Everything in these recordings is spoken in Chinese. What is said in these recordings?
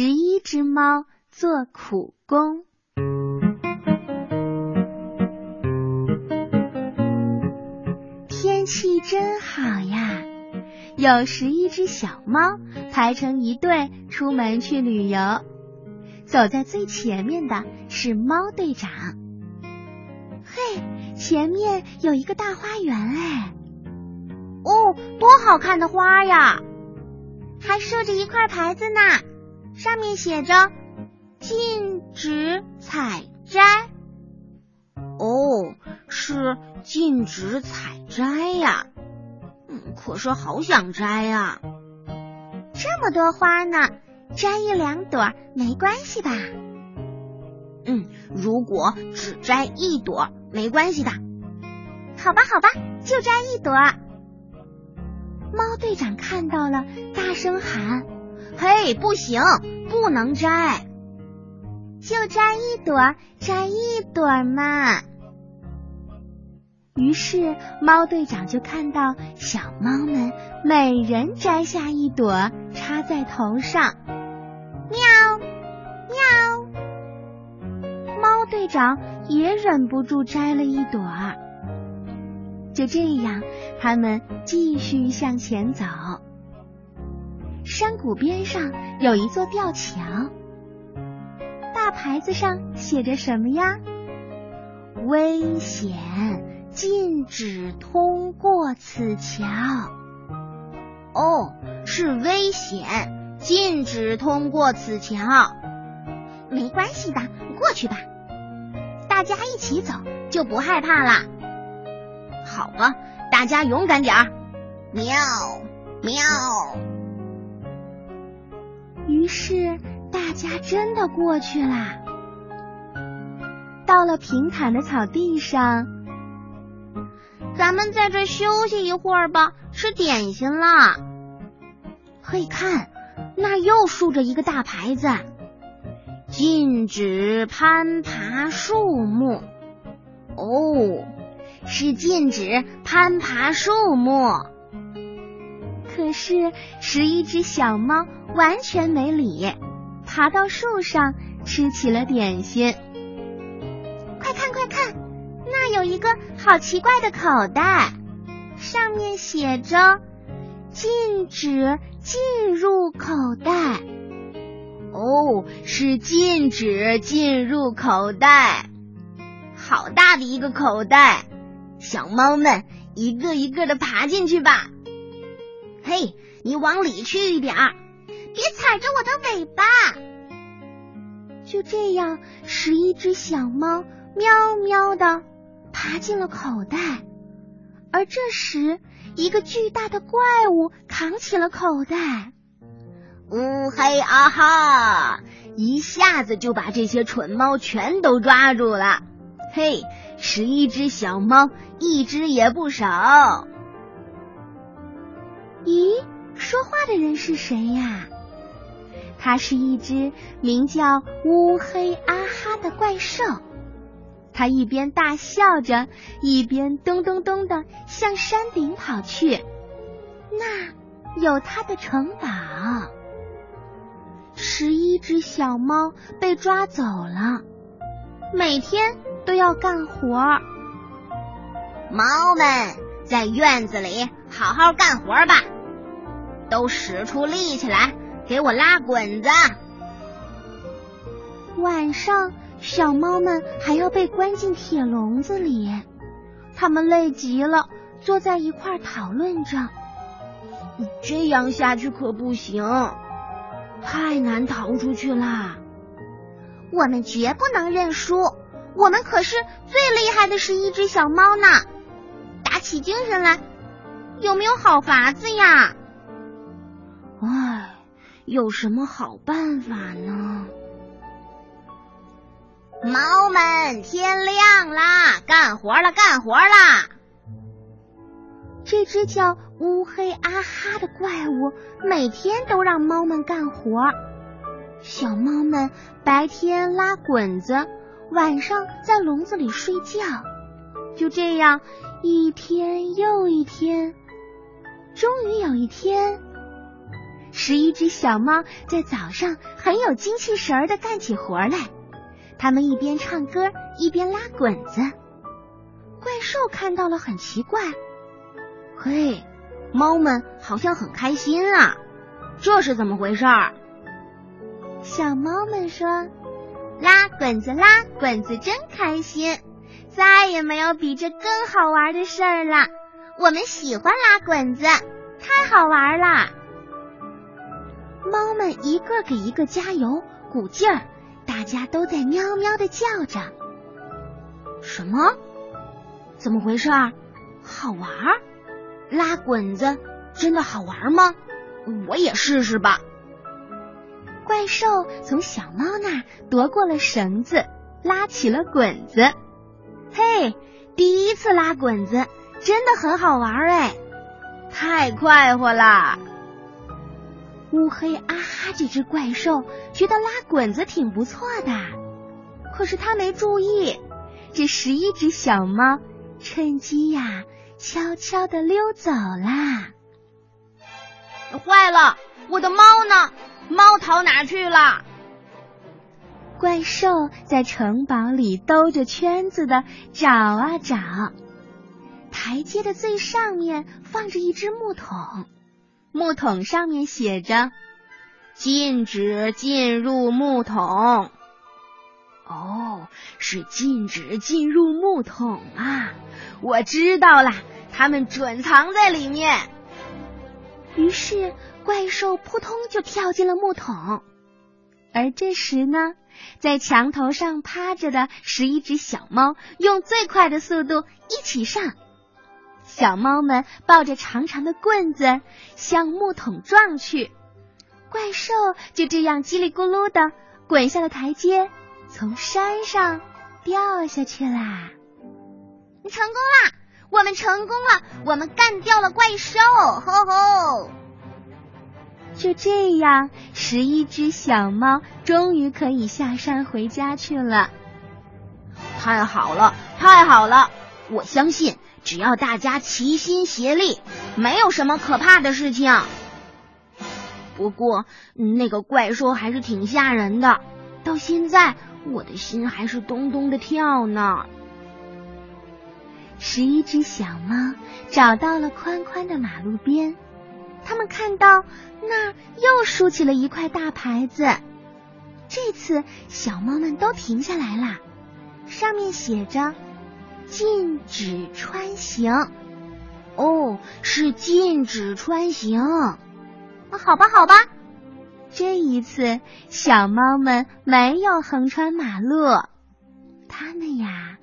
十一只猫做苦工。天气真好呀，有十一只小猫排成一队出门去旅游。走在最前面的是猫队长。嘿，前面有一个大花园哎！哦，多好看的花呀！还竖着一块牌子呢。上面写着“禁止采摘”。哦，是禁止采摘呀。嗯，可是好想摘呀。这么多花呢，摘一两朵没关系吧？嗯，如果只摘一朵没关系的。好吧，好吧，就摘一朵。猫队长看到了，大声喊。嘿，不行，不能摘，就摘一朵，摘一朵嘛。于是猫队长就看到小猫们每人摘下一朵，插在头上。喵喵，猫队长也忍不住摘了一朵。就这样，他们继续向前走。山谷边上有一座吊桥，大牌子上写着什么呀？危险，禁止通过此桥。哦，是危险，禁止通过此桥。没关系的，过去吧。大家一起走，就不害怕了。好吧，大家勇敢点儿。喵喵。于是大家真的过去啦。到了平坦的草地上，咱们在这休息一会儿吧，吃点心啦。嘿，看，那又竖着一个大牌子，禁止攀爬树木。哦，是禁止攀爬树木。可是十一只小猫完全没理，爬到树上吃起了点心。快看快看，那有一个好奇怪的口袋，上面写着“禁止进入口袋”。哦，是禁止进入口袋。好大的一个口袋，小猫们一个一个的爬进去吧。嘿，你往里去一点儿，别踩着我的尾巴。就这样，十一只小猫喵喵的爬进了口袋。而这时，一个巨大的怪物扛起了口袋。乌黑啊哈！一下子就把这些蠢猫全都抓住了。嘿，十一只小猫，一只也不少。咦，说话的人是谁呀？它是一只名叫乌黑阿哈的怪兽。它一边大笑着，一边咚咚咚的向山顶跑去。那有它的城堡。十一只小猫被抓走了，每天都要干活。猫们在院子里好好干活吧。都使出力气来，给我拉滚子！晚上，小猫们还要被关进铁笼子里，它们累极了，坐在一块讨论着。这样下去可不行，太难逃出去啦！我们绝不能认输，我们可是最厉害的是一只小猫呢！打起精神来，有没有好法子呀？有什么好办法呢？猫们，天亮啦，干活了，干活啦！这只叫乌黑阿哈的怪物每天都让猫们干活。小猫们白天拉滚子，晚上在笼子里睡觉。就这样，一天又一天，终于有一天。十一只小猫在早上很有精气神儿的干起活来。它们一边唱歌一边拉滚子。怪兽看到了，很奇怪。嘿，猫们好像很开心啊，这是怎么回事儿？小猫们说：“拉滚子，拉滚子，真开心！再也没有比这更好玩的事儿了。我们喜欢拉滚子，太好玩了。”猫们一个给一个加油鼓劲儿，大家都在喵喵的叫着。什么？怎么回事？好玩？拉滚子真的好玩吗？我也试试吧。怪兽从小猫那夺过了绳子，拉起了滚子。嘿，第一次拉滚子真的很好玩哎，太快活啦！乌黑啊哈这只怪兽觉得拉滚子挺不错的，可是他没注意，这十一只小猫趁机呀，悄悄的溜走啦。坏了，我的猫呢？猫逃哪去了？怪兽在城堡里兜着圈子的找啊找。台阶的最上面放着一只木桶，木桶上面写着“禁止进入木桶”。哦，是禁止进入木桶啊！我知道了，他们准藏在里面。于是。怪兽扑通就跳进了木桶，而这时呢，在墙头上趴着的十一只小猫用最快的速度一起上，小猫们抱着长长的棍子向木桶撞去，怪兽就这样叽里咕噜的滚下了台阶，从山上掉下去啦！成功啦！我们成功了！我们干掉了怪兽！吼吼！就这样，十一只小猫终于可以下山回家去了。太好了，太好了！我相信，只要大家齐心协力，没有什么可怕的事情。不过，那个怪兽还是挺吓人的，到现在我的心还是咚咚的跳呢。十一只小猫找到了宽宽的马路边。他们看到那儿又竖起了一块大牌子，这次小猫们都停下来了，上面写着“禁止穿行”。哦，是禁止穿行。那好吧，好吧，这一次小猫们没有横穿马路，它们呀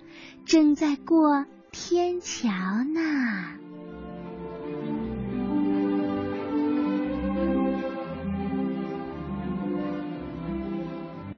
正在过天桥呢。